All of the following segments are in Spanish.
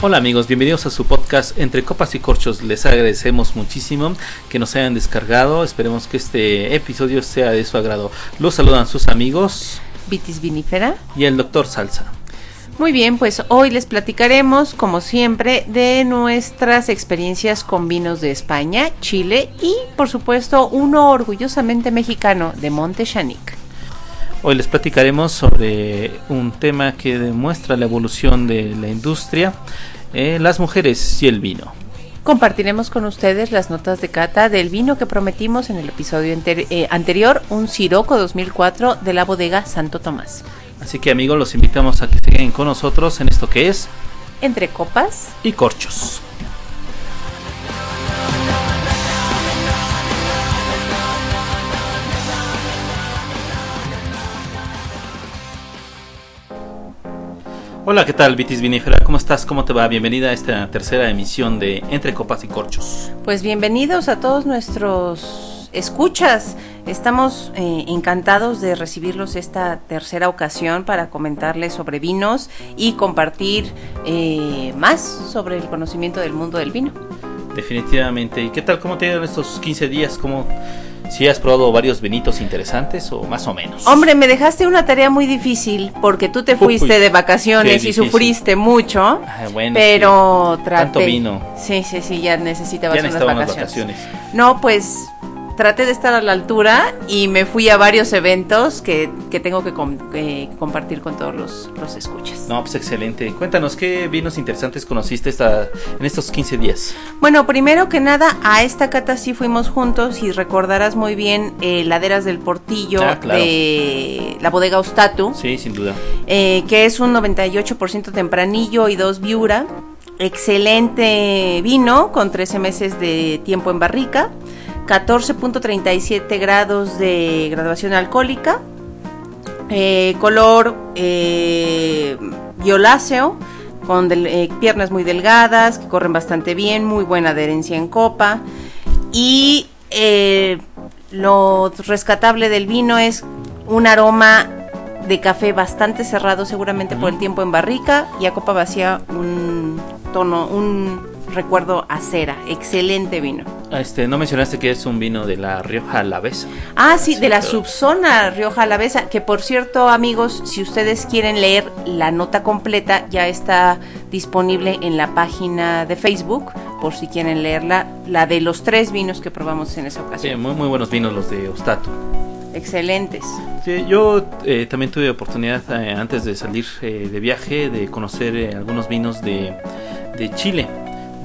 Hola amigos, bienvenidos a su podcast Entre Copas y Corchos. Les agradecemos muchísimo que nos hayan descargado. Esperemos que este episodio sea de su agrado. Los saludan sus amigos Vitis Vinifera y el doctor Salsa. Muy bien, pues hoy les platicaremos, como siempre, de nuestras experiencias con vinos de España, Chile y, por supuesto, uno orgullosamente mexicano de Monte Chanic. Hoy les platicaremos sobre un tema que demuestra la evolución de la industria, eh, las mujeres y el vino. Compartiremos con ustedes las notas de cata del vino que prometimos en el episodio eh, anterior, un Siroco 2004 de la bodega Santo Tomás. Así que amigos, los invitamos a que se queden con nosotros en esto que es Entre Copas y Corchos. Hola, ¿qué tal, Vitis Vinífera? ¿Cómo estás? ¿Cómo te va? Bienvenida a esta tercera emisión de Entre Copas y Corchos. Pues bienvenidos a todos nuestros escuchas. Estamos eh, encantados de recibirlos esta tercera ocasión para comentarles sobre vinos y compartir eh, más sobre el conocimiento del mundo del vino. Definitivamente. ¿Y qué tal? ¿Cómo te ido estos 15 días? ¿Cómo, si has probado varios vinitos interesantes o más o menos. Hombre, me dejaste una tarea muy difícil porque tú te fuiste de vacaciones y sufriste mucho. Ah, bueno, pero traté. Tanto vino. Sí, sí, sí, ya necesitabas unas vacaciones. No, pues traté de estar a la altura y me fui a varios eventos que, tengo que, compartir con todos los, los, escuchas. No, pues excelente. Cuéntanos, ¿qué vinos interesantes conociste esta, en estos 15 días? Bueno, primero que nada, a esta cata sí fuimos juntos y recordarás muy bien eh, Laderas del Portillo ah, de la bodega Ostatu. Sí, sin duda. Eh, que es un 98% tempranillo y dos viura. Excelente vino con 13 meses de tiempo en barrica. 14.37 grados de graduación alcohólica, eh, color eh, violáceo, con eh, piernas muy delgadas, que corren bastante bien, muy buena adherencia en copa. Y lo rescatable del vino es un aroma de café bastante cerrado, seguramente por el tiempo en barrica, y a copa vacía un tono, un recuerdo a cera. Excelente vino. Este, no mencionaste que es un vino de la Rioja Alavesa. Ah, sí, de la subzona Rioja Alavesa, que por cierto, amigos, si ustedes quieren leer la nota completa, ya está disponible en la página de Facebook, por si quieren leerla, la de los tres vinos que probamos en esa ocasión. Sí, muy, muy buenos vinos los de Ostato. Excelentes. Sí, yo eh, también tuve oportunidad eh, antes de salir eh, de viaje de conocer algunos vinos de, de Chile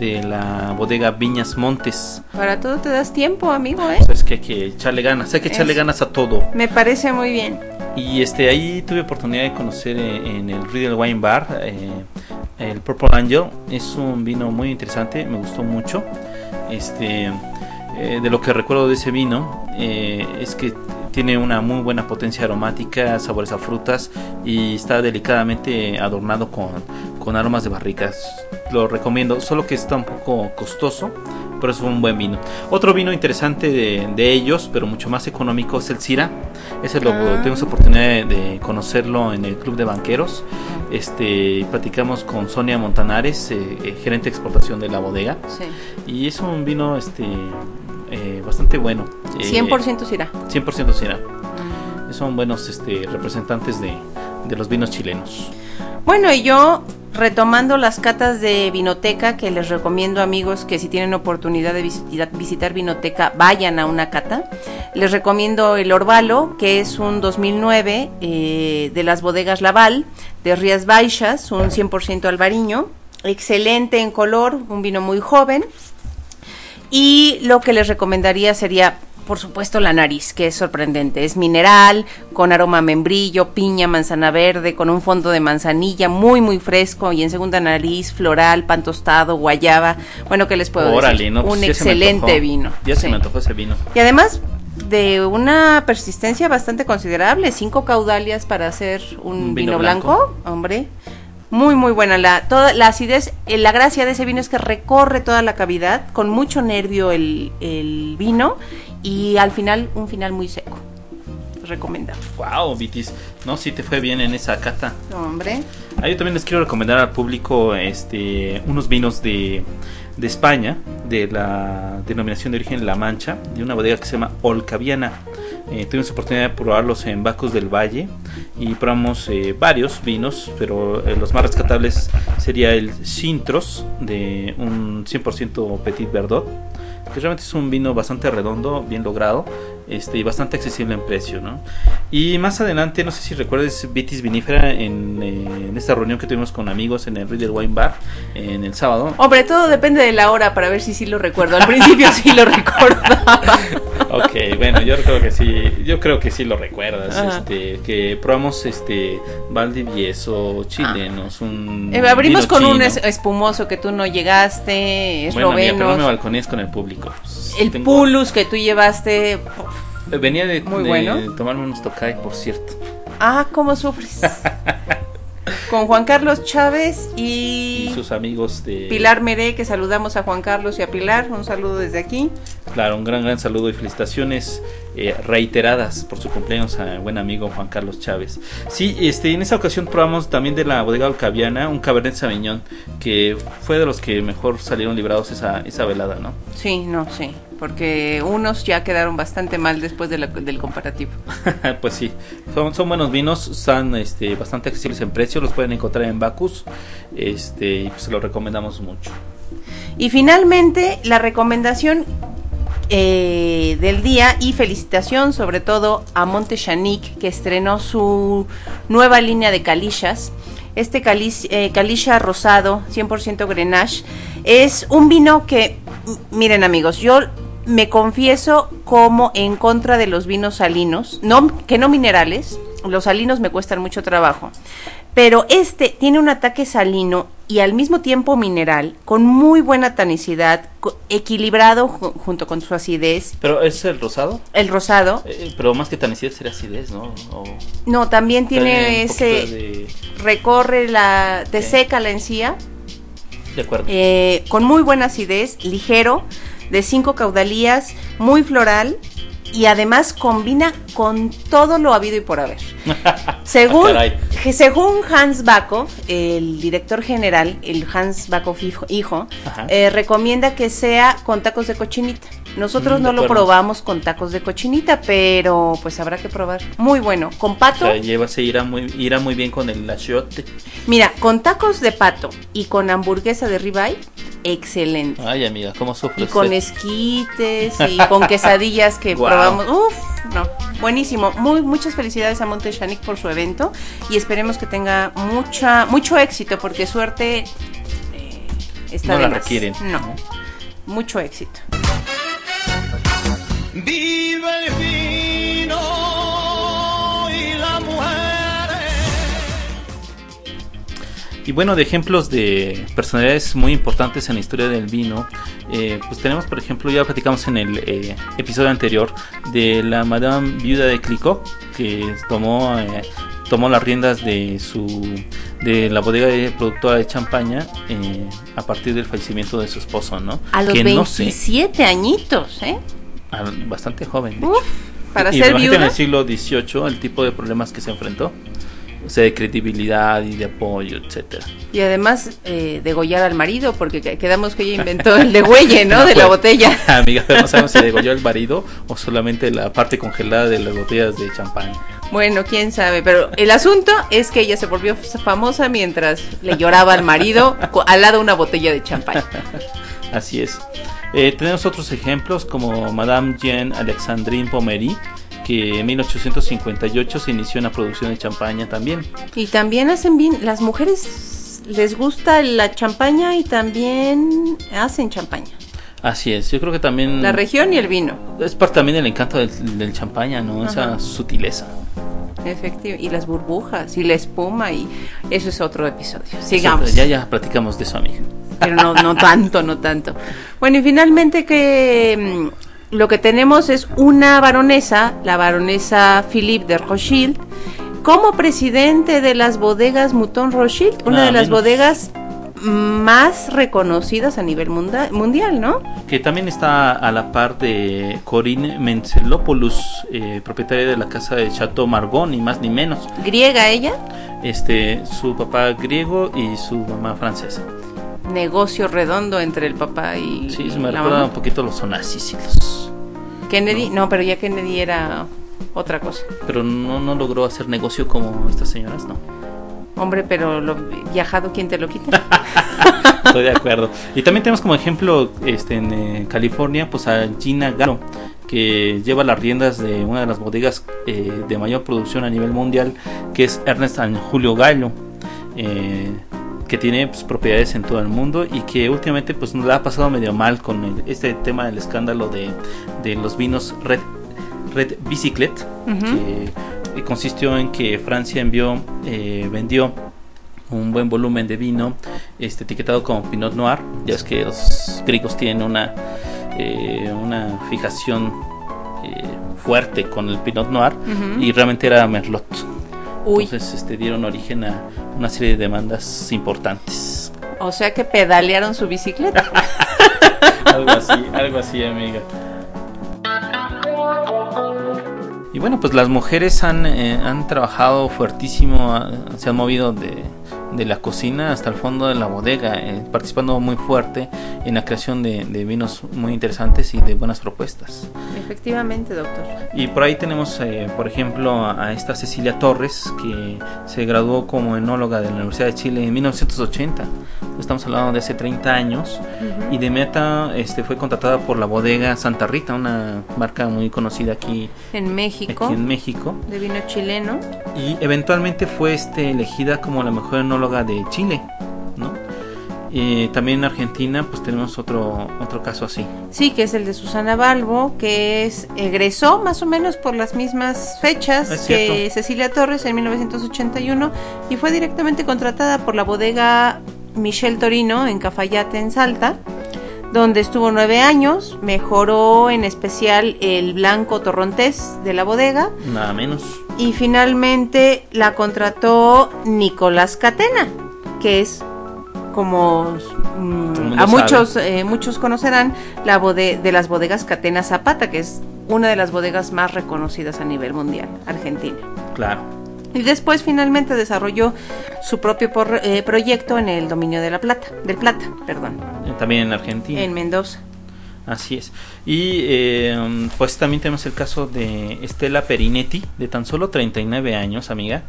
de la bodega Viñas Montes. Para todo te das tiempo, amigo, ¿eh? Es que hay que echarle ganas, hay que echarle ganas a todo. Me parece muy bien. Y este ahí tuve oportunidad de conocer eh, en el Riddle Wine Bar eh, el Purple Angel. Es un vino muy interesante, me gustó mucho. Este eh, de lo que recuerdo de ese vino es que tiene una muy buena potencia aromática, sabores a frutas y está delicadamente adornado con, con aromas de barricas. Lo recomiendo, solo que está un poco costoso, pero es un buen vino. Otro vino interesante de, ellos, pero mucho más económico, es el Cira. Ese lo ah. tenemos oportunidad de, conocerlo en el Club de Banqueros. Este, platicamos con Sonia Montanares, eh, eh, gerente de exportación de la bodega. Y es un vino este, eh, bastante bueno. 100% Cira. 100% Cira. Son buenos este, representantes de, de los vinos chilenos. Bueno, y yo retomando las catas de Vinoteca, que les recomiendo amigos que si tienen oportunidad de visitar, Vinoteca, vayan a una cata. Les recomiendo el Orvalo, que es un 2009 eh, de las bodegas Laval, de Rías Baixas, un 100% albariño, excelente en color, un vino muy joven. Y lo que les recomendaría sería por supuesto la nariz, que es sorprendente. Es mineral, con aroma a membrillo, piña, manzana verde, con un fondo de manzanilla muy, muy fresco. Y en segunda nariz, floral, pan tostado, guayaba. Bueno, ¿qué les puedo decir? Pues un excelente vino. Ya se me antojó ese vino. Y además de una persistencia bastante considerable. Cinco caudalias para hacer un, vino, blanco, hombre muy muy buena la toda la acidez eh, la gracia de ese vino es que recorre toda la cavidad con mucho nervio el, el vino y al final un final muy seco. recomendado. Wow, Vitis. No, sí te fue bien en esa cata. Hombre. Ah, yo también les quiero recomendar al público este unos vinos de, de España, de la denominación de origen La Mancha, de una bodega que se llama Olcaviana. Eh, tuvimos oportunidad de probarlos en Bacos del Valle y probamos eh, varios vinos, pero eh, los más rescatables sería el Sintros de un 100% Petit Verdot, realmente es un vino bastante redondo, bien logrado este, y bastante accesible en precio. ¿no? Y más adelante, no sé si recuerdes Vitis Vinífera en, eh, en esta reunión que tuvimos con amigos en el Reader Wine Bar en el sábado. Hombre, todo depende de la hora para ver si sí lo recuerdo. Al principio sí lo recordaba. Ok, bueno, yo creo que sí, yo creo que sí lo recuerdas, Ajá. este, que probamos este Valdivieso, chilenos, un Eh, abrimos con un chino. es- espumoso que tú no llegaste, Bueno, amiga, pero no me balconías con el público. el Tengo- Pulus que tú llevaste. Venía de, Muy de bueno. tomarme unos Tokai, por cierto. Ah, ¿cómo sufres? con Juan Carlos Chávez Y y sus amigos de Pilar Meré, que saludamos a Juan Carlos y a Pilar. Un saludo desde aquí. Claro, un gran, gran saludo y felicitaciones eh, reiteradas por su cumpleaños a buen amigo Juan Carlos Chávez. Sí, este, en esa ocasión probamos también de la bodega Alcaviana un Cabernet Sauvignon que fue de los que mejor salieron librados esa, esa velada, ¿no? Sí, no, sí. Porque unos ya quedaron bastante mal después de la- del comparativo. pues sí, son, son buenos vinos, están este, bastante accesibles en precio, los pueden encontrar en Bacus este, pues, se los recomendamos mucho. Y finalmente, la recomendación eh, del día y felicitación sobre todo a Monte Chanic que estrenó su nueva línea de calillas. Este caliz, eh, rosado, 100% Grenache, es un vino que, miren amigos, yo me confieso como en contra de los vinos salinos, no, que no minerales, los salinos me cuestan mucho trabajo, pero este tiene un ataque salino y al mismo tiempo mineral, con muy buena tanicidad, equilibrado ju- junto con su acidez. Pero es el rosado, El rosado, eh, pero más que tanicidad sería acidez, ¿no? O- no, también tiene ese, de- recorre la, te seca la encía, de acuerdo. eh, con muy buena acidez, ligero, de cinco caudalías, muy floral y además combina con todo lo habido y por haber. Según, Ah, según Hans Bakov, el director general, el Hans Bakov hijo, eh, recomienda que sea con tacos de cochinita. Nosotros Mm, no lo probamos con tacos de cochinita, pero pues habrá que probar. Muy bueno. Con O pato, sea, lleva, se irá muy, irá muy bien con el achiote. mira, con tacos de pato y con hamburguesa de ribeye, excelente. Ay, amiga, ¿cómo sufre Y con usted? esquites y con quesadillas que probamos. Uf, no, buenísimo. Muy, muchas felicidades a Monte Chanic por su evento y esperemos que tenga mucha, mucho éxito porque suerte eh, está No de la más. requieren. No, mucho éxito. Vive el vino Y bueno, de ejemplos de personalidades muy importantes en la historia del vino, eh, pues tenemos, por ejemplo, ya platicamos en el eh, episodio anterior de la Madame Viuda de Clicquot, que tomó, eh, tomó las riendas de su de la bodega de productora de champaña eh, a partir del fallecimiento de su esposo, ¿no? A los que no sé, 27 añitos, ¿eh? bastante joven. de Uf, hecho. para Y ser en el siglo XVIII el tipo de problemas que se enfrentó, o sea, de credibilidad y de apoyo, etcétera. Y además eh, degollar al marido, porque que- quedamos que ella inventó el degüelle, ¿no? De la Bueno, botella. Amiga, pero no sabemos si degolló el marido o solamente la parte congelada de las botellas de champán. Bueno, quién sabe, pero el asunto es que ella se volvió famosa mientras le lloraba al marido al lado de una botella de champán. Así es. Eh, tenemos otros ejemplos como Madame Jean Alexandrine Pommery, que en 1858 se inició en la producción de champaña también. Y también hacen bien, las mujeres les gusta la champaña y también hacen champaña. Así es, yo creo que también La región y el vino, es parte también del encanto del, del champaña, ¿no? Esa Ajá. sutileza. efectivo. Y las burbujas y la espuma y eso es otro episodio. Sigamos. Eso, Ya, ya platicamos de eso, amiga. pero no, no tanto, no tanto. Bueno, y finalmente que lo que tenemos es una baronesa, la baronesa Philippe de Rothschild, como presidente de las bodegas Mouton Rothschild, una Nada de las menos. bodegas más reconocidas a nivel munda- mundial, ¿no? que también está a la par de Corinne Menzelopoulos, eh, propietaria de la casa de Chateau Margaux, ni más ni menos. Griega ella, Este, su papá griego y su mamá francesa. Negocio redondo entre el papá y Sí, se me recuerda un poquito los Onassis y los- Kennedy, no, pero ya Kennedy era otra cosa. Pero no, no logró hacer negocio como estas señoras, no. Hombre, pero lo viajado, ¿quién te lo quita? Estoy de acuerdo. Y también tenemos como ejemplo este, en eh, California pues a Gina Garo, que lleva las riendas de una de las bodegas eh, de mayor producción a nivel mundial, que es Ernest and Julio Gallo, eh, que tiene pues, propiedades en todo el mundo y que últimamente pues nos la ha pasado medio mal con el- este tema del escándalo de, de los vinos Red, Red Bicyclette, que eh, consistió en que Francia envió, eh, vendió un buen volumen de vino este etiquetado como Pinot Noir. Ya es que los griegos tienen una, eh, una fijación eh, fuerte con el Pinot Noir y realmente era Merlot. Uy, Entonces este, dieron origen a una serie de demandas importantes. o sea que pedalearon su bicicleta. algo así, algo así, amiga. Y bueno, pues las mujeres han, eh, han trabajado fuertísimo, se han movido de, de la cocina hasta el fondo de la bodega, eh, participando muy fuerte en la creación de, de vinos muy interesantes y de buenas propuestas. Efectivamente, doctor. Y por ahí tenemos, eh, por ejemplo, a, a esta Cecilia Torres, que se graduó como enóloga de la Universidad de Chile en 1980. Estamos hablando de hace 30 años. Y de meta este, fue contratada por la bodega Santa Rita, una marca muy conocida aquí, En México, aquí en México. de vino chileno. Y eventualmente fue este, elegida como la mejor enóloga de Chile. ¿no? Eh, también en Argentina pues tenemos otro, otro caso así. Sí, que es el de Susana Balbo, que es egresó más o menos por las mismas fechas Es que cierto. Cecilia Torres en 1981 y fue directamente contratada por la bodega Michel Torino en Cafayate, en Salta, donde estuvo nueve años. Mejoró en especial el blanco torrontés de la bodega Nada menos. Y finalmente la contrató Nicolás Catena, que es como mm, a muchos eh, muchos conocerán la bode de las bodegas Catena Zapata, que es una de las bodegas más reconocidas a nivel mundial, Argentina. Claro. Y después finalmente desarrolló su propio por- eh, proyecto en el dominio de la plata, del plata, perdón, También en Argentina. en Mendoza. Así es. Y eh, pues también tenemos el caso de Estela Perinetti, de tan solo 39 años, amiga.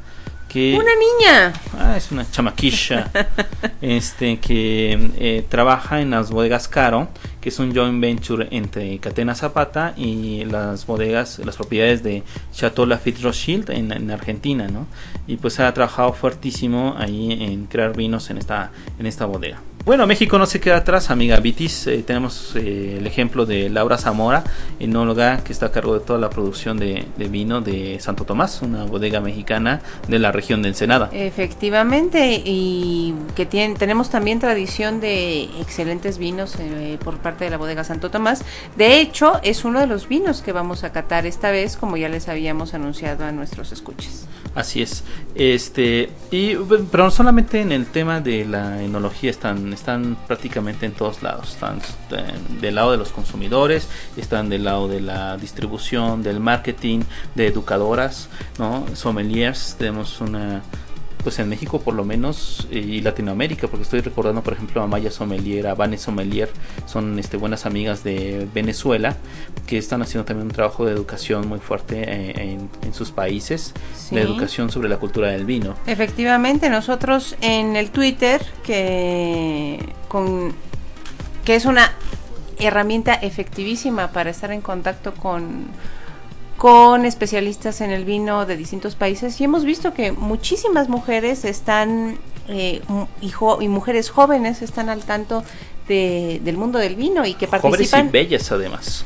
Que, Una niña. Ah, es una chamaquilla. este que eh, trabaja en las bodegas Caro, que es un joint venture entre Catena Zapata y las bodegas, las propiedades de Chateau Lafite Rothschild en, en Argentina, ¿no? Y pues ha trabajado fuertísimo ahí en crear vinos en esta, en esta bodega. Bueno, México no se queda atrás, amiga Vitis. Eh, tenemos eh, el ejemplo de Laura Zamora, enóloga que está a cargo de toda la producción de, de vino de Santo Tomás, una bodega mexicana de la región de Ensenada. Efectivamente, y que tienen, tenemos también tradición de excelentes vinos eh, por parte de la bodega Santo Tomás. De hecho, es uno de los vinos que vamos a catar esta vez, como ya les habíamos anunciado a nuestros escuches. Así es. Este, y pero no solamente en el tema de la enología están están prácticamente en todos lados. Están eh, del lado de los consumidores, están del lado de la distribución, del marketing, de educadoras, ¿no? Sommeliers, tenemos una pues en México por lo menos eh, y Latinoamérica porque estoy recordando por ejemplo a Maya Sommelier, a Vane Sommelier son este, buenas amigas de Venezuela que están haciendo también un trabajo de educación muy fuerte eh, en, en sus países Sí. de educación sobre la cultura del vino Efectivamente, nosotros en el Twitter, que, con, que es una herramienta efectivísima para estar en contacto con, con especialistas en el vino de distintos países, y hemos visto que muchísimas mujeres están, eh, y, mujeres jóvenes están al tanto de- del mundo del vino y que jóvenes y participan. bellas además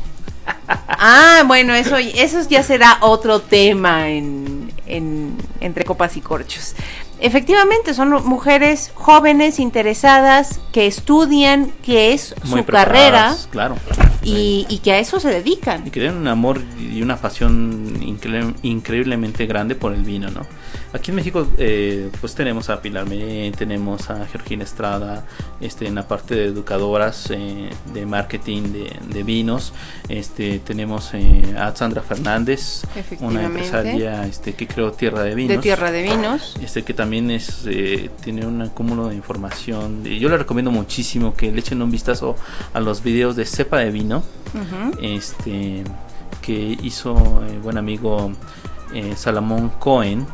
Ah, bueno, eso, eso ya será otro tema en, en- entre copas y corchos. Efectivamente, son mujeres jóvenes, interesadas, que estudian, que es muy su carrera claro y, y que a eso se dedican. y que tienen un amor y una pasión incre- increíblemente grande por el vino, ¿no? Aquí en México eh, pues tenemos a Pilar Mellén, tenemos a Georgina Estrada, este, en la parte de educadoras eh, de marketing de, de vinos, este, tenemos eh, a Sandra Fernández, una empresaria este, que creó Tierra de Vinos. De Tierra de Vinos. Este que también es eh, tiene un cúmulo de información. Yo le recomiendo muchísimo que le echen un vistazo a los videos de cepa de vino. Este que hizo eh, buen amigo eh, Salomón Cohen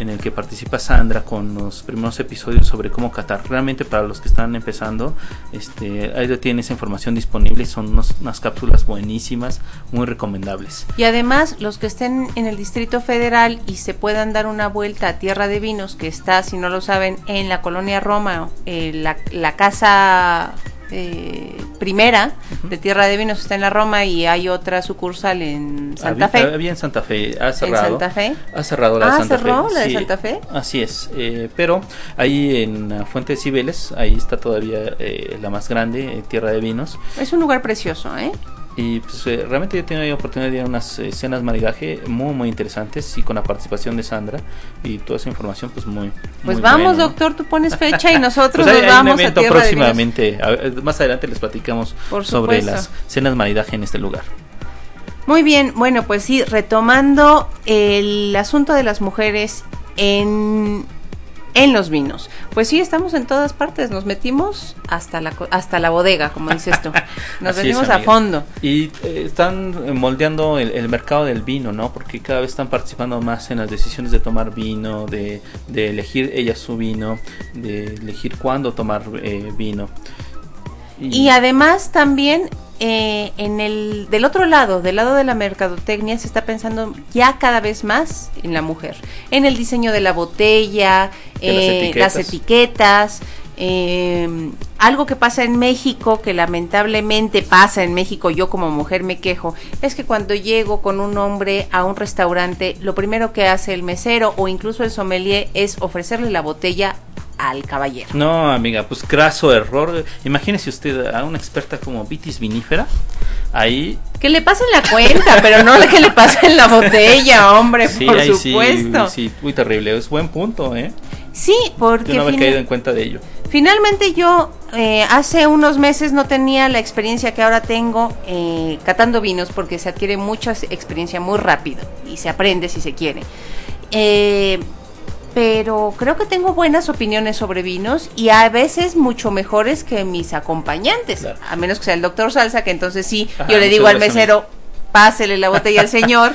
en el que participa Sandra con los primeros episodios sobre cómo catar. Realmente para los que están empezando, este, ahí tienen esa información disponible. Son unas cápsulas buenísimas, muy recomendables. Y además, los que estén en el Distrito Federal y se puedan dar una vuelta a Tierra de Vinos, que está, si no lo saben, en la colonia Roma, eh, la casa eh, primera de Tierra de Vinos está en la Roma y hay otra sucursal en Santa había, Fe. había en Santa Fe, ha cerrado. Santa Fe? Ha cerrado la de Ah, Santa ¿cerró Fe. la de Santa Fe? Así es. eh, pero ahí en Fuente de Cibeles, ahí está todavía eh, la más grande, eh, Tierra de Vinos. Es un lugar precioso, ¿eh? Y pues, eh, realmente yo he tenido la oportunidad de ir a unas eh, cenas maridaje muy, muy interesantes y con la participación de Sandra y toda esa información, pues muy. Pues muy vamos, doctor, tú pones fecha y nosotros Pues hay, nos hay un vamos a evento Tierra de Vinos. próximamente. a ver, más adelante les platicamos Por sobre las cenas maridaje en este lugar. Muy bien, bueno, pues sí, retomando el asunto de las mujeres en, en los vinos. Pues sí, estamos en todas partes, nos metimos hasta la, hasta la bodega, como dices tú. Nos es, metimos a fondo. Y eh, están eh, moldeando el, el mercado del vino, ¿no? Porque cada vez están participando más en las decisiones de tomar vino, de, de elegir ellas su vino, de elegir cuándo tomar eh, vino. Y además también eh, en el del otro lado, del lado de la mercadotecnia, se está pensando ya cada vez más en la mujer, en el diseño de la botella, las eh, etiquetas. las etiquetas. Eh, algo que pasa en México, que lamentablemente pasa en México, yo como mujer me quejo, es que cuando llego con un hombre a un restaurante, lo primero que hace el mesero o incluso el sommelier es ofrecerle la botella al caballero. No, amiga, pues craso error. Imagínese usted a una experta como Vitis vinífera. Ahí, Que le pasen la cuenta, pero no que le pasen la botella, hombre, sí, por ahí sí, supuesto. sí, muy terrible. Es buen punto, ¿eh? Sí, porque Yo no había fina- caído en cuenta de ello. finalmente yo eh, hace unos meses no tenía la experiencia que ahora tengo eh, catando vinos, porque se adquiere mucha experiencia muy rápido y se aprende si se quiere. Eh, pero creo que tengo buenas opiniones sobre vinos y a veces mucho mejores que mis acompañantes, Claro. a menos que sea el doctor Salsa, que entonces sí, Ajá, yo le digo al mesero, pásele la botella al señor,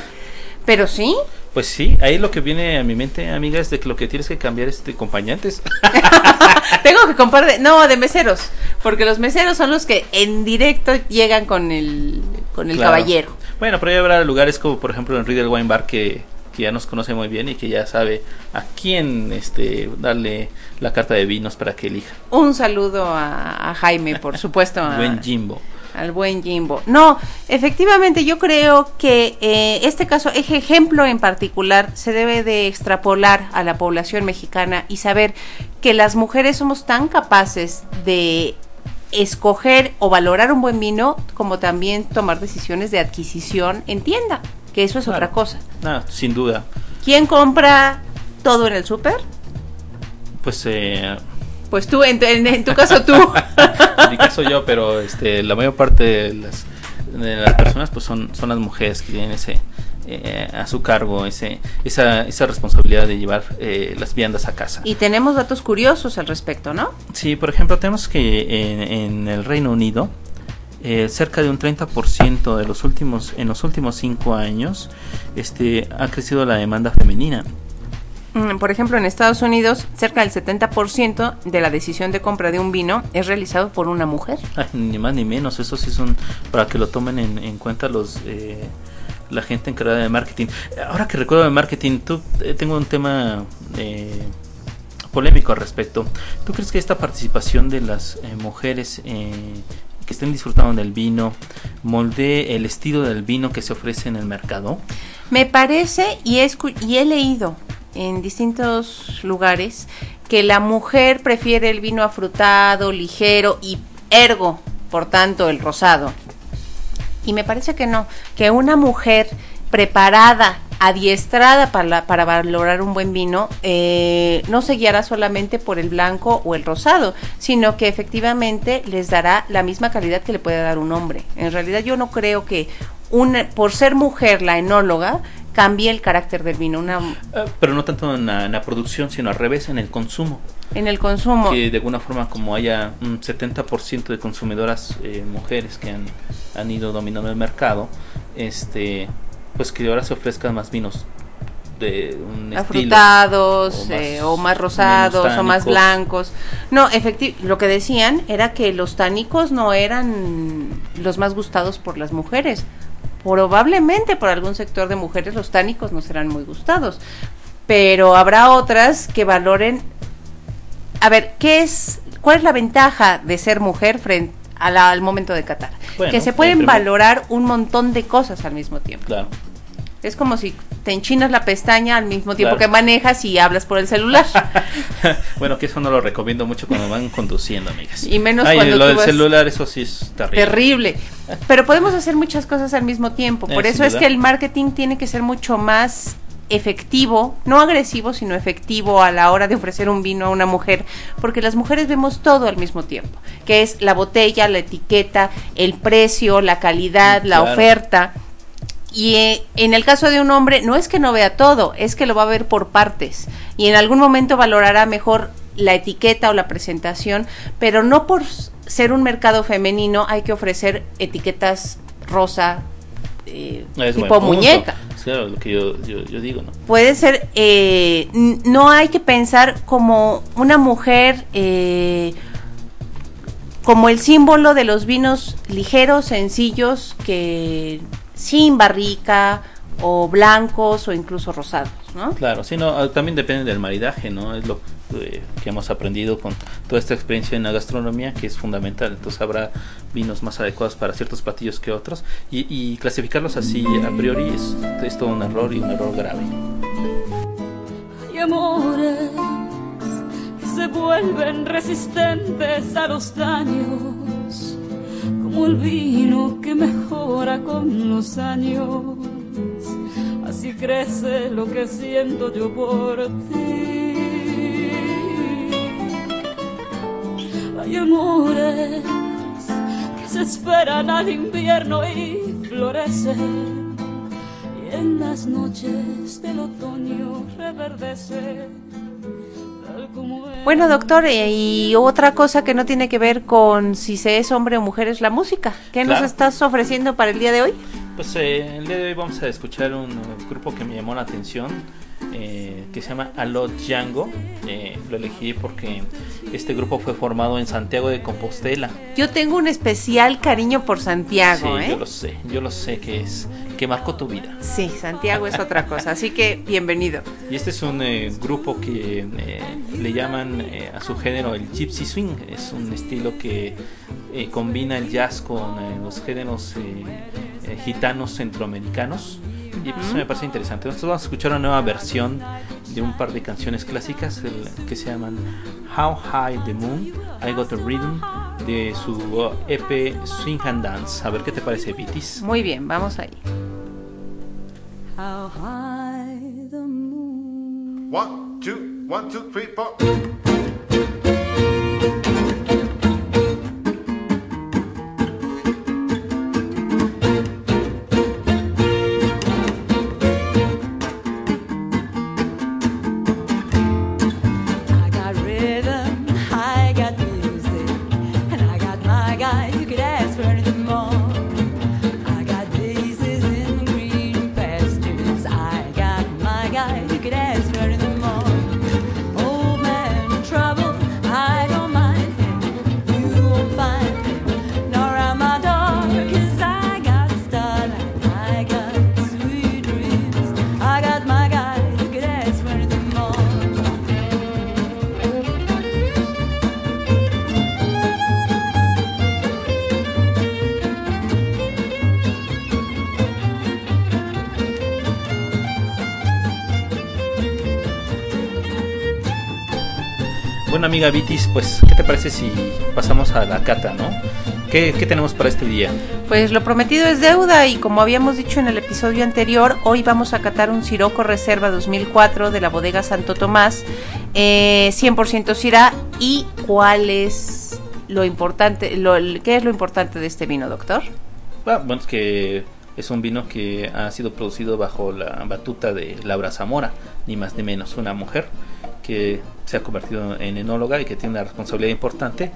pero sí, Pues sí, ahí lo que viene a mi mente, amiga, es de que lo que tienes que cambiar es de acompañantes. Tengo que comprar de, no, de meseros, porque los meseros son los que en directo llegan con el con el Claro. caballero. Bueno, pero ya habrá lugares como por ejemplo en Riddle Wine Bar que, que ya nos conoce muy bien y que ya sabe a quién este darle la carta de vinos para que elija. Un saludo a, a Jaime, por supuesto, a- Buen Jimbo. al buen Jimbo. No, efectivamente yo creo que eh, este caso, ese ejemplo en particular, se debe de extrapolar a la población mexicana y saber que las mujeres somos tan capaces de escoger o valorar un buen vino como también tomar decisiones de adquisición en tienda, que eso es Claro. otra cosa. Ah, sin duda. ¿Quién compra todo en el súper? Pues eh, Pues tú, en, tu- en- en tu caso tú. en mi caso yo, pero este la mayor parte de las, de las personas pues son, son las mujeres que tienen ese eh, a su cargo ese esa, esa responsabilidad de llevar eh, las viandas a casa. y tenemos datos curiosos al respecto, ¿no? Sí, por ejemplo, tenemos que en, en el Reino Unido eh, cerca de un 30% de los últimos en los últimos cinco años este ha crecido la demanda femenina. Mm, Por ejemplo, en Estados Unidos, cerca del 70% de la decisión de compra de un vino es realizado por una mujer. Ay, ni más ni menos, eso sí son para que lo tomen en, en cuenta los eh, la gente encargada de marketing. Ahora que recuerdo de marketing, tú eh, tengo un tema eh, polémico al respecto. ¿Tú crees que esta participación de las eh, mujeres eh, que estén disfrutando del vino moldee el estilo del vino que se ofrece en el mercado? Me parece, y he, y he leído en distintos lugares, que la mujer prefiere el vino afrutado, ligero y ergo, por tanto, el rosado. Y me parece que no, que una mujer preparada adiestrada para, para valorar un buen vino, eh, no se guiará solamente por el blanco o el rosado, sino que efectivamente les dará la misma calidad que le puede dar un hombre. En realidad yo no creo que una, por ser mujer la enóloga cambie el carácter del vino una, Eh, pero no tanto en la, en la producción, sino al revés, en el consumo. en el consumo. Que de alguna forma, como haya un 70% de consumidoras eh, mujeres que han, han ido dominando el mercado, este pues que ahora se ofrezcan más vinos de un estilo. afrutados o eh, más- o más rosados o más blancos. No, efectivamente, lo que decían era que los tánicos no eran los más gustados por las mujeres. Probablemente por algún sector de mujeres los tánicos no serán muy gustados, pero habrá otras que valoren a ver, ¿qué es cuál es la ventaja de ser mujer frente al momento de catar? Bueno, que se pueden valorar un montón de cosas al mismo tiempo. Claro. Es como si te enchinas la pestaña al mismo tiempo Claro. que manejas y hablas por el celular. bueno, que eso no lo recomiendo mucho cuando van conduciendo, amigas. Y menos Ay, cuando lo tú del vas- celular, eso sí es terrible. Terrible. Pero podemos hacer muchas cosas al mismo tiempo. Por Eh, eso es duda. que el marketing tiene que ser mucho más efectivo, no agresivo, sino efectivo a la hora de ofrecer un vino a una mujer, porque las mujeres vemos todo al mismo tiempo, que es la botella, la etiqueta, el precio, la calidad, Sí, la claro. oferta. Y eh, en el caso de un hombre, no es que no vea todo, es que lo va a ver por partes. Y en algún momento valorará mejor la etiqueta o la presentación, pero no por ser un mercado femenino hay que ofrecer etiquetas rosa, eh, tipo muñeca. Claro, lo que yo, yo, yo digo, ¿no? Puede ser, eh, no hay que pensar como una mujer, eh, como el símbolo de los vinos ligeros, sencillos, que sin barrica, o blancos, o incluso rosados, ¿no? Claro, sí, no, ah, también depende del maridaje, ¿no? Es lo eh, que hemos aprendido con toda esta experiencia en la gastronomía, que es fundamental. Entonces habrá vinos más adecuados para ciertos platillos que otros. Y, y clasificarlos así a priori es, es todo un error y un error grave. Hay amores que se vuelven resistentes a los daños, como el vino que mejora con los años. Así crece lo que siento yo por ti. Hay amores que se esperan al invierno y florecen. Y en las noches del otoño reverdece. tal como es. Bueno, doctor, eh, y otra cosa que no tiene que ver con si se es hombre o mujer es la música. ¿Qué nos estás ofreciendo para el día de hoy? Pues eh, el día de hoy vamos a escuchar un grupo que me llamó la atención, eh, que se llama Alot Django. Eh, lo elegí porque este grupo fue formado en Santiago de Compostela. Yo tengo un especial cariño por Santiago, sí, ¿eh? yo lo sé, yo lo sé que es que marcó tu vida. Sí, Santiago es otra cosa, así que bienvenido. Y este es un eh, grupo que eh, le llaman eh, a su género el Gypsy Swing. Es un estilo que eh, combina el jazz con eh, los géneros eh, gitanos centroamericanos. Y pues Ujú. me parece interesante. Nosotros vamos a escuchar una nueva versión de un par de canciones clásicas el- que se llaman How High the Moon, I Got the Rhythm, de su EP Swing and Dance. A ver qué te parece, Vitis. Muy bien, vamos ahí. How high the moon. One, two, one, two, three, four. Amiga Vitis, pues, ¿qué te parece si pasamos a la cata, no? ¿qué, qué tenemos para este día? Pues lo prometido es deuda y como habíamos dicho en el episodio anterior, hoy vamos a catar un Siroco Reserva 2004 de la bodega Santo Tomás, eh, 100% Syrah. ¿Y cuál es lo importante, lo, qué es lo importante de este vino, doctor? Ah, bueno, es que es un vino que ha sido producido bajo la batuta de Laura Zamora, ni más ni menos, una mujer que se ha convertido en enóloga y que tiene una responsabilidad importante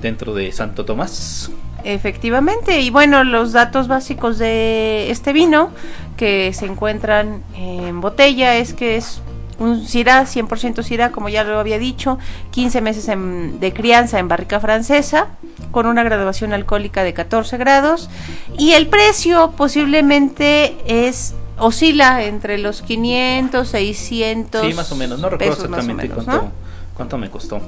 dentro de Santo Tomás. Efectivamente, y bueno, los datos básicos de este vino que se encuentran en botella es que es un Syrah, 100% Syrah, como ya lo había dicho, 15 meses de crianza en barrica francesa, con una graduación alcohólica de 14 grados, y el precio posiblemente es oscila entre los 500, 600 Sí, más o menos, no recuerdo pesos exactamente menos, cuánto, ¿no? Cuánto me costó.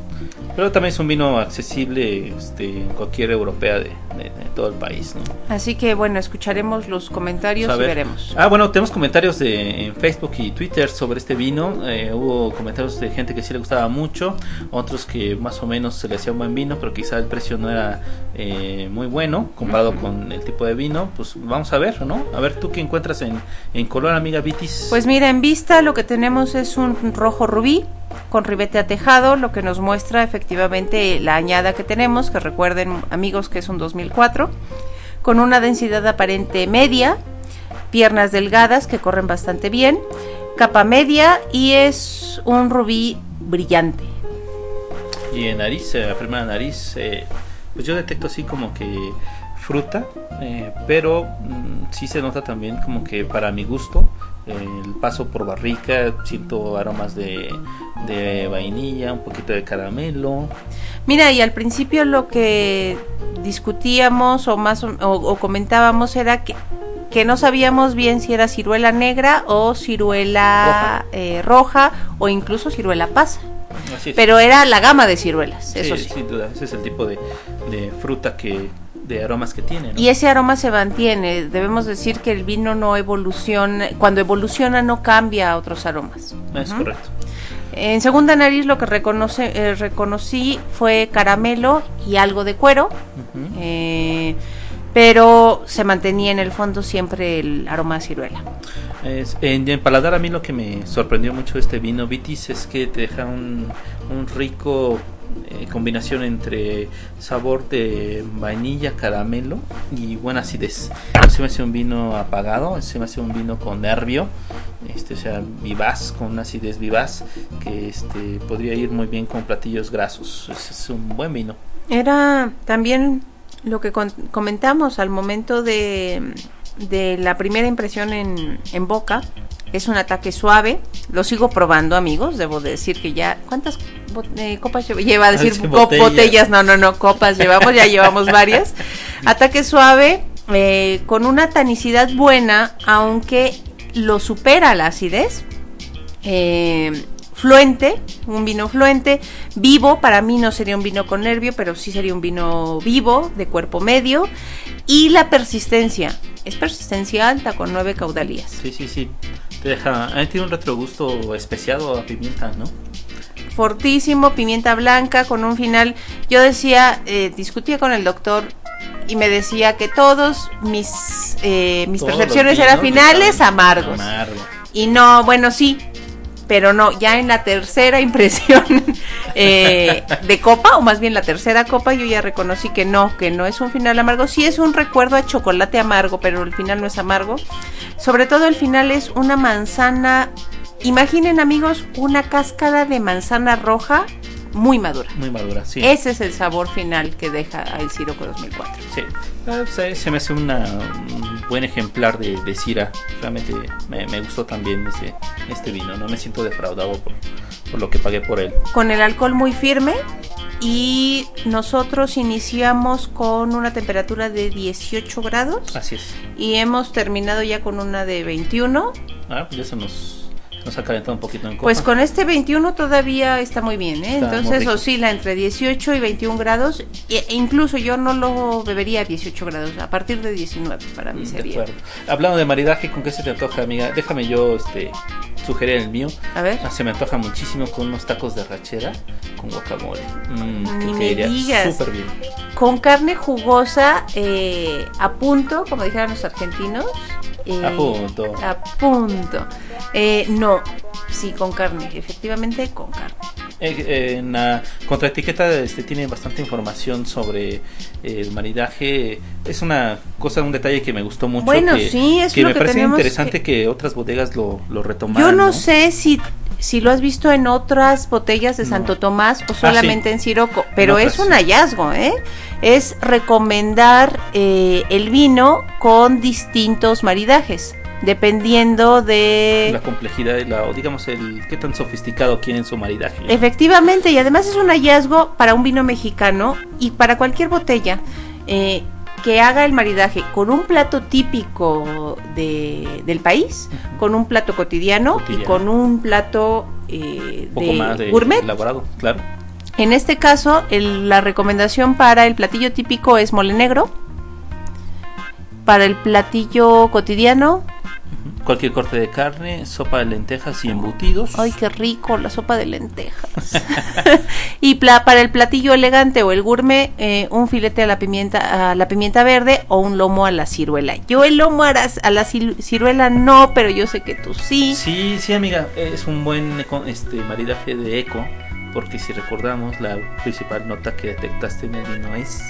Pero también es un vino accesible este, en cualquier europea de, de- de todo el país. ¿no? Así que bueno, escucharemos los comentarios A y ver. veremos. Ah, bueno, tenemos comentarios de, en Facebook y Twitter sobre este vino. Eh, hubo comentarios de gente que sí le gustaba mucho, otros que más o menos se le hacía un buen vino, pero quizá el precio no era eh, muy bueno comparado con el tipo de vino. Pues vamos a ver, ¿no? A ver, ¿tú qué encuentras en, en color, amiga Vitis? Pues mira, en vista lo que tenemos es un rojo rubí con ribete atejado, lo que nos muestra efectivamente la añada que tenemos, que recuerden amigos que es un 2004, con una densidad aparente media, piernas delgadas que corren bastante bien, capa media y es un rubí brillante. Y en nariz, la primera nariz, eh, pues yo detecto así como que fruta, eh, pero mm, sí se nota también como que para mi gusto, eh, el paso por barrica, siento aromas de, de vainilla, un poquito de caramelo. Mira, y al principio lo que discutíamos o más o, o comentábamos era que, que no sabíamos bien si era ciruela negra o ciruela Roja. eh, roja o incluso ciruela pasa. Pero era la gama de ciruelas, Sí, eso sí. sin duda, ese es el tipo de, de fruta que, de aromas que tiene. ¿no? Y ese aroma se mantiene. Debemos decir que el vino no evoluciona, cuando evoluciona no cambia a otros aromas. Es correcto. En segunda nariz lo que reconoce, eh, reconocí fue caramelo y algo de cuero. Eh, pero se mantenía en el fondo siempre el aroma a ciruela. Es- en, en paladar a mí lo que me sorprendió mucho de este vino Vitis es que te deja un, un rico eh, combinación entre sabor de vainilla, caramelo y buena acidez. No se me hace un vino apagado, se me hace un vino con nervio, este, o sea, vivaz, con una acidez vivaz que este, podría ir muy bien con platillos grasos. Es, un buen vino. Era también lo que comentamos al momento de, de la primera impresión en, en boca. Es un ataque suave. Lo sigo probando, amigos. Debo de decir que ya. ¿Cuántas eh, copas lleva? Lleva a Ah, decir botellas. botellas. No, no, no. Copas llevamos. Ya llevamos varias. Ataque suave. eh, con una tanicidad buena. Aunque lo supera la acidez. Eh, fluente, un vino fluente, vivo, para mí no sería un vino con nervio, pero sí sería un vino vivo, de cuerpo medio, y la persistencia, es persistencia alta con nueve caudalías. Sí, sí, sí. Te deja, ah, tiene un retrogusto especiado a pimienta, ¿no? Fortísimo, pimienta blanca, con un final, yo decía, eh, discutía con el doctor y me decía que todos mis, eh, mis Todos percepciones eran finales amargos. amargo. Y no, bueno, sí, pero no, ya en la tercera impresión eh, de copa, o más bien la tercera copa, yo ya reconocí que no, que no es un final amargo. Sí es un recuerdo a chocolate amargo, pero el final no es amargo. Sobre todo el final es una manzana, imaginen amigos, una cáscara de manzana roja muy madura. Muy madura, sí. Ese es el sabor final que deja el Siroco 2004. Sí. Ah, se, se me hace una, un buen ejemplar de, de Syrah. Realmente me, me gustó también este, este vino. No me siento defraudado por, por lo que pagué por él. con el alcohol muy firme y nosotros iniciamos con una temperatura de 18 grados Así es. y hemos terminado ya con una de 21. Ah, pues ya se nos, Nos ha calentado un poquito en copa. Pues con este 21 todavía está muy bien, ¿eh? Entonces oscila entre 18 y 21 grados. E e incluso yo no lo bebería a 18 grados, a partir de 19 para mí De sería. acuerdo. Hablando de maridaje, ¿con qué se te antoja, amiga? Déjame yo este, sugerir el mío. A ver. Ah, se me antoja muchísimo con unos tacos de rachera con guacamole. Mm, Ni que me digas. súper bien. Con carne jugosa, eh, a punto, como dijeron los argentinos. Eh, A punto. A punto. Eh, no, sí, con carne, efectivamente con carne. Eh, eh, en la contraetiqueta este, tiene bastante información sobre eh, el maridaje. Es una cosa, un detalle que me gustó mucho. Bueno, que, sí, es que lo me que parece interesante que... otras bodegas lo, lo retomaran. Yo no, sé si, si lo has visto en otras botellas de No. Santo Tomás o Ah, solamente sí. en Siroco, pero es un hallazgo, ¿eh? Es recomendar eh, el vino con distintos maridajes, dependiendo de... La complejidad, de la, o digamos, el qué tan sofisticado quieren su maridaje. Efectivamente, y además es un hallazgo para un vino mexicano y para cualquier botella eh, que haga el maridaje con un plato típico de- del país, con un plato cotidiano, y con un plato eh, un poco de más de gourmet. elaborado, claro. En este caso, el- la recomendación para el platillo típico es mole negro. Para el platillo cotidiano, Cualquier corte de carne, sopa de lentejas y embutidos. ¡ay, qué rico! La sopa de lentejas. y pla- para el platillo elegante o el gourmet, eh, un filete a la pimienta a la pimienta verde o un lomo a la ciruela. Yo el lomo a la, a la ciruela no, pero yo sé que tú sí. Sí, sí, amiga, es un buen este maridaje de eco, porque si recordamos, la principal nota que detectaste en el vino es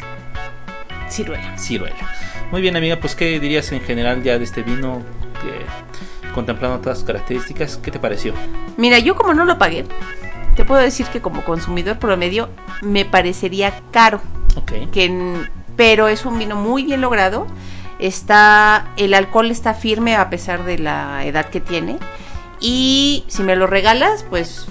Ciruela. ciruela. Muy bien, amiga, pues ¿qué dirías en general ya de este vino? Que, contemplando todas sus características, ¿qué te pareció? Mira, yo como no lo pagué, te puedo decir que como consumidor promedio me parecería caro. Ok. que pero es un vino muy bien logrado. Está el alcohol está firme a pesar de la edad que tiene. Y si me lo regalas, pues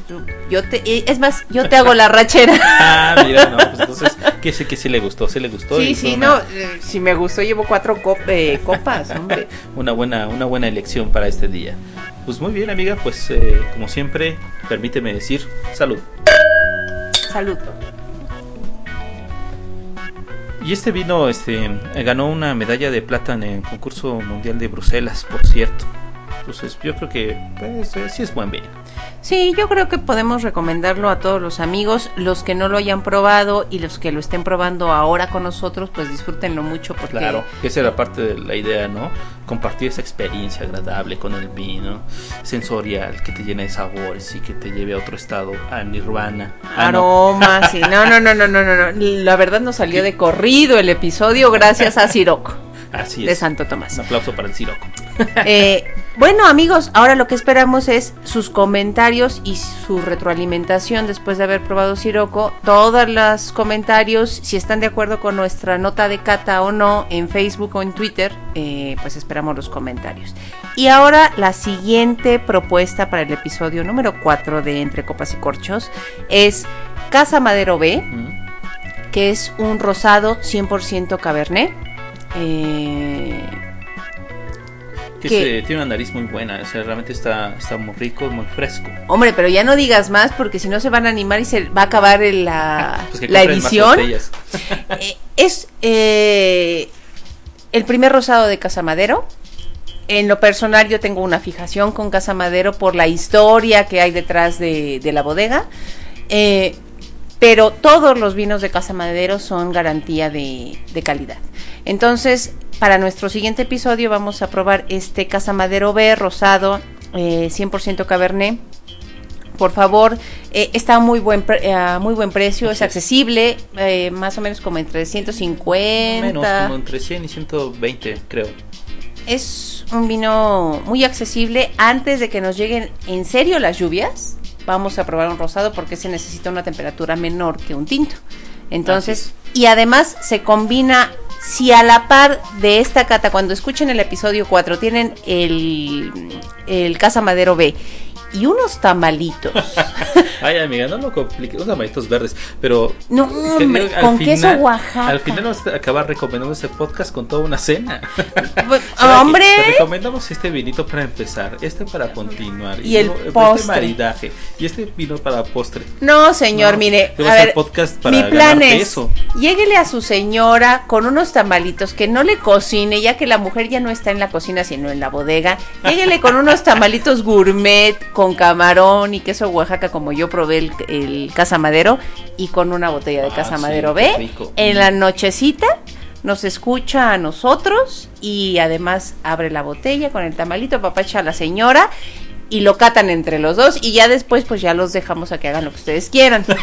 yo te eh, es más, yo te hago la rachera. Ah, mira, no, pues entonces, que sé que sí le gustó, sí le gustó. Sí, y sí, no, eh, si me gustó llevo cuatro cop- eh, copas, hombre. una buena, una buena elección para este día. Pues muy bien, amiga, pues eh, como siempre, permíteme decir salud. Salud. Y este vino este, ganó una medalla de plata en el concurso mundial de Bruselas, por cierto. Entonces yo creo que pues, eh, sí es buen vino. Sí, yo creo que podemos recomendarlo a todos los amigos, los que no lo hayan probado y los que lo estén probando ahora con nosotros, pues disfrútenlo mucho porque Claro, esa era parte de la idea, ¿no? Compartir esa experiencia agradable con el vino, sensorial, que te llene de sabores y que te lleve a otro estado, a nirvana. Ah, no. Aromas, sí. No, no, no, no, no, no, no. La verdad nos salió de corrido el episodio gracias a Siroco Así de es. Santo Tomás. Un aplauso para el Siroco. Eh, bueno, amigos, ahora lo que esperamos es sus comentarios y su retroalimentación después de haber probado Siroco. Todos los comentarios, si están de acuerdo con nuestra nota de cata o no, en Facebook o en Twitter, eh, pues esperamos los comentarios. Y ahora la siguiente propuesta para el episodio número 4 de Entre Copas y Corchos es Casa Madero B que es un rosado 100% cabernet. Eh, Que tiene una nariz muy buena, o sea, realmente está, está muy rico, muy fresco. hombre, pero ya no digas más porque si no se van a animar y se va a acabar el- la, Pues la edición. Eh, es eh, el primer rosado de Casa Madero. En lo personal yo tengo una fijación con Casa Madero por la historia que hay detrás de, de la bodega. Eh, pero todos los vinos de Casa Madero son garantía de, de calidad. Entonces, para nuestro siguiente episodio vamos a probar este Casa Madero B rosado, eh, 100% Cabernet. Por favor, eh, está a muy buen, pre- eh, a muy buen precio, Así es. accesible, eh, más o menos como entre 150. Menos, como entre 100 y 120, creo. Es un vino muy accesible. Antes de que nos lleguen en serio las lluvias, vamos a probar un rosado porque se necesita una temperatura menor que un tinto. Entonces, y además se combina, si a la par de esta cata, cuando escuchen el episodio 4, tienen el, el Casa Madero B y unos tamalitos. Ay, amiga, no lo compliques. Unos tamalitos verdes, pero. No, hombre, con queso Oaxaca. Al final vamos a acabar recomendando este podcast con toda una cena. Pues, hombre. Te recomendamos este vinito para empezar, este para continuar. Y el luego postre. Este maridaje. Y este vino para postre. No, señor, No, mire, va a ver, podcast para mi plan es, peso. lléguele a su señora con unos tamalitos que no le cocine, ya que la mujer ya no está en la cocina, sino en la bodega. Lléguele con unos tamalitos gourmet, con camarón y queso Oaxaca, como yo probé el, el Casa Madero, y con una botella de Ah, Casa sí, Madero. rico. En la nochecita nos escucha a nosotros y además abre la botella con el tamalito, papacha a la señora y lo catan entre los dos y ya después pues ya los dejamos a que hagan lo que ustedes quieran.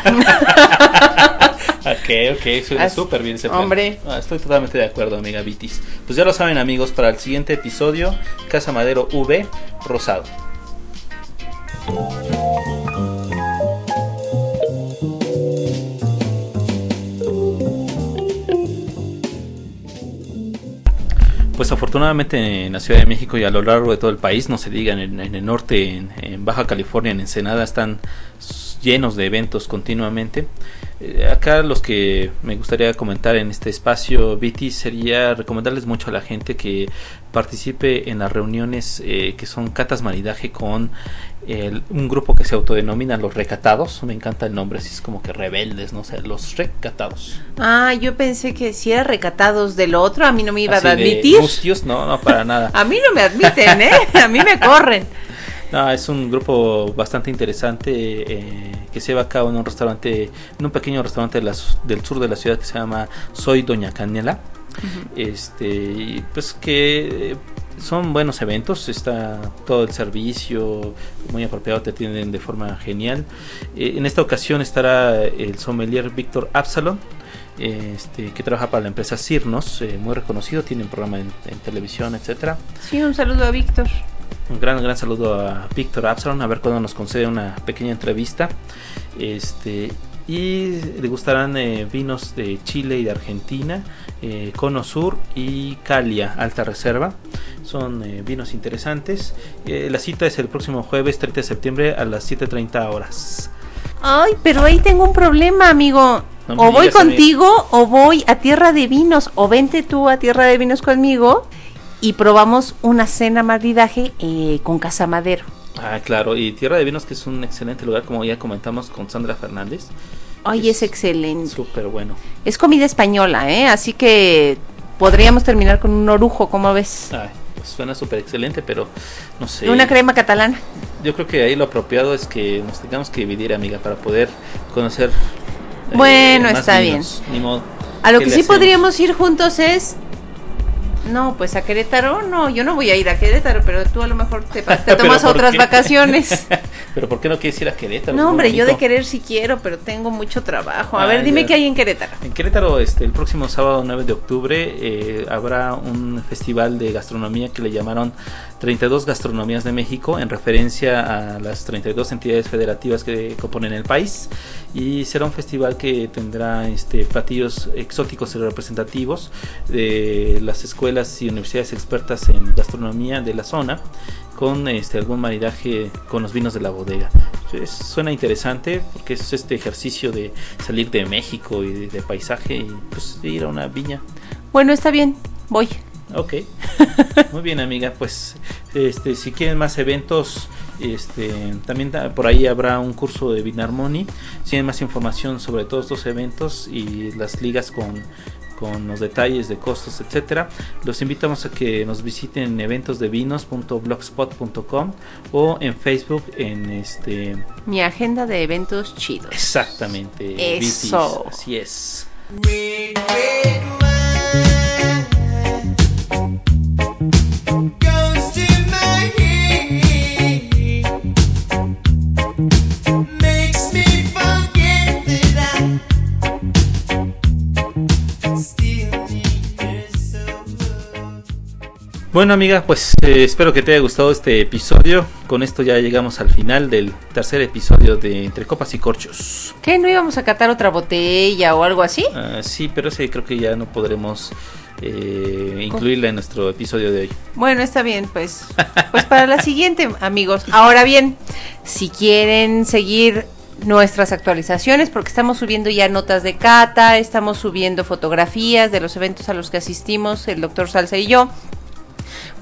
Ok, ok, suena súper bien ese hombre. Ah, estoy totalmente de acuerdo, amiga Vitis. Pues ya lo saben, amigos, para el siguiente episodio, Casa Madero V, Rosado. Pues afortunadamente en la Ciudad de México y a lo largo de todo el país, no se diga en el, norte, en, Baja California, en Ensenada, están llenos de eventos continuamente. Eh, acá los que me gustaría comentar en este espacio, Viti, sería recomendarles mucho a la gente que participe en las reuniones eh, que son catas maridaje con el- un grupo que se autodenomina los recatados. Me encanta el nombre, así es como que rebeldes, no sé, los recatados. ah, yo pensé que si era recatados del otro, a mí no me iba Así a admitir. no, no, para nada. A mí no me admiten, ¿eh? A mí me corren. No, es un grupo bastante interesante eh, que se lleva a cabo en un restaurante, en un pequeño restaurante de del sur de la ciudad que se llama Soy Doña Canela. Este, y pues que son buenos eventos, está todo el servicio muy apropiado, te atienden de forma genial. Eh, en esta ocasión estará el sommelier Víctor Absalon. Este, que trabaja para la empresa Cirnos, eh, muy reconocido, tiene un programa en, en televisión, etcétera. Sí, un saludo a Víctor. Un gran, gran saludo a Víctor Absalon, a ver cuándo nos concede una pequeña entrevista. Este, y le gustarán eh, vinos de Chile y de Argentina, eh, Cono Sur y Calia, Alta Reserva. Son eh, vinos interesantes. Eh, la cita es el próximo jueves 30 de septiembre a las 7.30 horas. Ay, pero ahí tengo un problema, amigo. No o voy contigo o voy a Tierra de Vinos. O vente tú a Tierra de Vinos conmigo y probamos una cena maridaje con Casa Madero. Ah, claro, y Tierra de Vinos, que es un excelente lugar, como ya comentamos con Sandra Fernández. Ay, es excelente. Súper bueno. Es comida española, ¿eh? Así que podríamos terminar con un orujo, ¿cómo ves? Ay, pues suena súper excelente, pero no sé. Una crema catalana. Yo creo que ahí lo apropiado es que nos tengamos que dividir, amiga, para poder conocer. eh, Bueno, más está vinos. Ni modo. A lo ¿Qué que sí hacemos? podríamos ir juntos es... No, pues a Querétaro, no, yo no voy a ir a Querétaro, pero tú a lo mejor te, te ¿Pero tomas otras vacaciones. pero ¿por qué no quieres ir a Querétaro? No, hombre, yo de querer sí quiero, pero tengo mucho trabajo. A Ah, ver, dime ya. qué hay en Querétaro. En Querétaro, este, el próximo sábado 9 de octubre, eh, habrá un festival de gastronomía que le llamaron 32 Gastronomías de México, en referencia a las 32 entidades federativas que componen el país. Y será un festival que tendrá este, platillos exóticos y representativos de las escuelas y universidades expertas en gastronomía de la zona con este algún maridaje con los vinos de la bodega. Es- suena interesante porque es este ejercicio de salir de México y de, de paisaje y pues ir a una viña. Bueno, está bien, voy. Ok, muy bien amiga, pues este si quieren más eventos, este también da- por ahí habrá un curso de Vinarmoni. Si tienen más información sobre todos estos eventos y las ligas con con los detalles de costos, etcétera, los invitamos a que nos visiten en eventosdevinos.blogspot.com o en Facebook en este Mi agenda de eventos chidos. exactamente Eso. Vitis, así es. Bueno amiga, pues eh, espero que te haya gustado este episodio. Con esto ya llegamos al final del tercer episodio de Entre Copas y Corchos. ¿Qué? ¿No íbamos a catar otra botella o algo así? Ah, sí, pero ese creo que ya no podremos eh, incluirla en nuestro episodio de hoy. Bueno, está bien, pues, pues para la siguiente, amigos. Ahora bien, si quieren seguir nuestras actualizaciones, porque estamos subiendo ya notas de cata, estamos subiendo fotografías de los eventos a los que asistimos, el doctor Salsa y yo,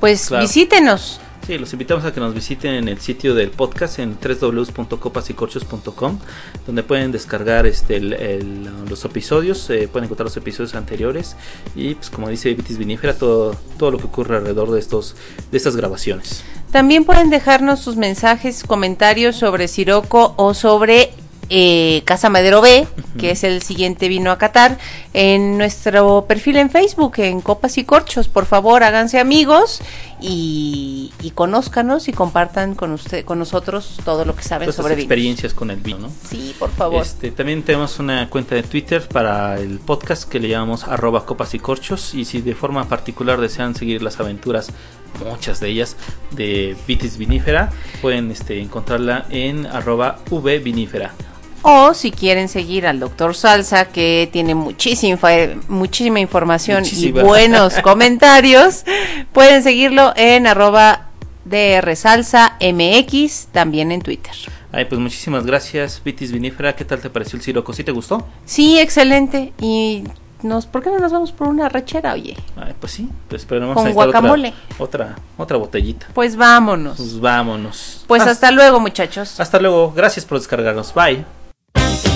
pues Claro. visítenos. Sí, los invitamos a que nos visiten en el sitio del podcast en www.copasycorchos.com donde pueden descargar este el- el- los episodios, eh, pueden encontrar los episodios anteriores y pues como dice Vitis Vinífera, todo, todo lo que ocurre alrededor de estos de estas grabaciones. También pueden dejarnos sus mensajes, comentarios sobre Siroco o sobre eh, Casa Madero B, que es el siguiente vino a Qatar, en nuestro perfil en Facebook, en Copas y Corchos. Por favor, háganse amigos y, y conózcanos y compartan con usted, con nosotros todo lo que saben Todas sobre vinos. experiencias con el vino, ¿no? Sí, por favor. Este, también tenemos una cuenta de Twitter para el podcast que le llamamos arroba copas y corchos y si de forma particular desean seguir las aventuras, muchas de ellas, de Vitis Vinífera, pueden este, encontrarla en arroba V Vinífera. O si quieren seguir al doctor Salsa, que tiene muchísima, muchísima información Muchísima. y buenos comentarios, pueden seguirlo en arroba drsalsa mx, también en Twitter. Ay, pues muchísimas gracias, Vitis Vinífera. ¿Qué tal te pareció el siroco? ¿Sí te gustó? Sí, excelente. Y nos, ¿por qué no nos vamos por una rechera, oye? Ay, pues sí, pues pero Con a necesitar guacamole. Otra, otra, otra botellita. Pues vámonos. Pues vámonos. Pues hasta luego, muchachos. Hasta luego. Gracias por descargarnos. Bye. Thank you.